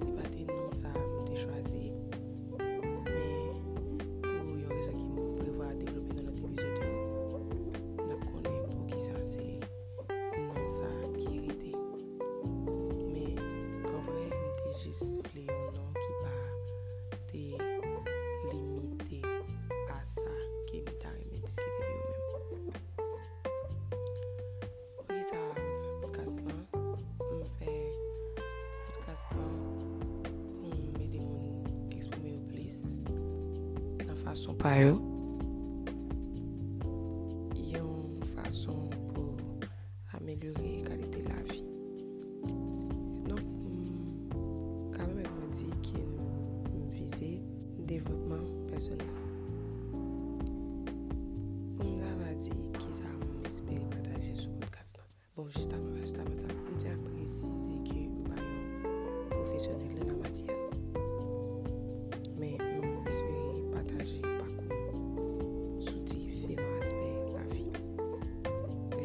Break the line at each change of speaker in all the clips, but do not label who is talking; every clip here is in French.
lives. But De façon pailleuse, il y a une façon pour améliorer la qualité de la vie. Donc, mm, quand même, je me dis que je visais le développement personnel. Je me disais que ça m'a expliqué ce podcast. Bon, juste avant, je me disais que je suis un professionnel de la matière.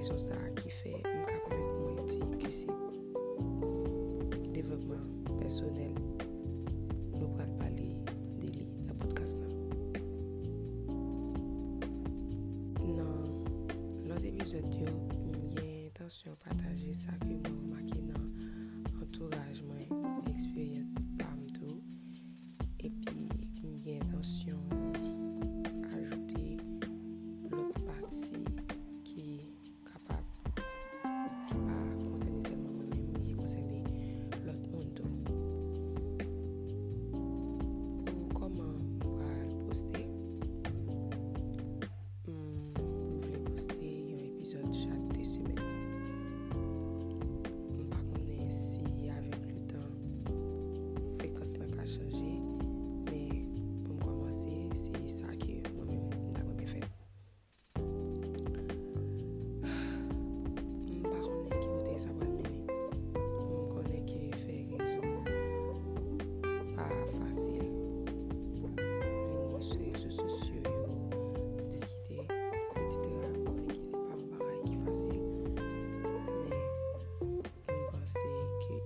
refleksyon sa ki fe m ka pamet mwen di ke se devlopman personel nou pral pale de li la podcast nan. Nan, lot epizod yo, m gen intansyon pataje sa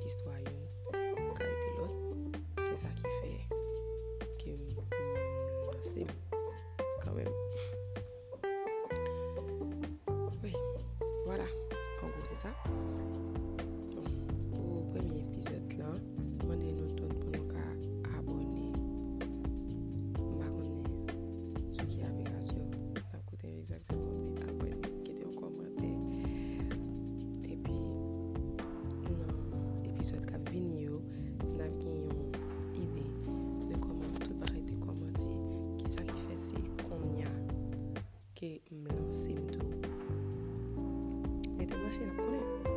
L'histoire, une carrière de l'autre, c'est ça qui fait que mm, c'est quand même. Oui, voilà, en gros, c'est ça. que me lo siento. Então, imagina, quando eu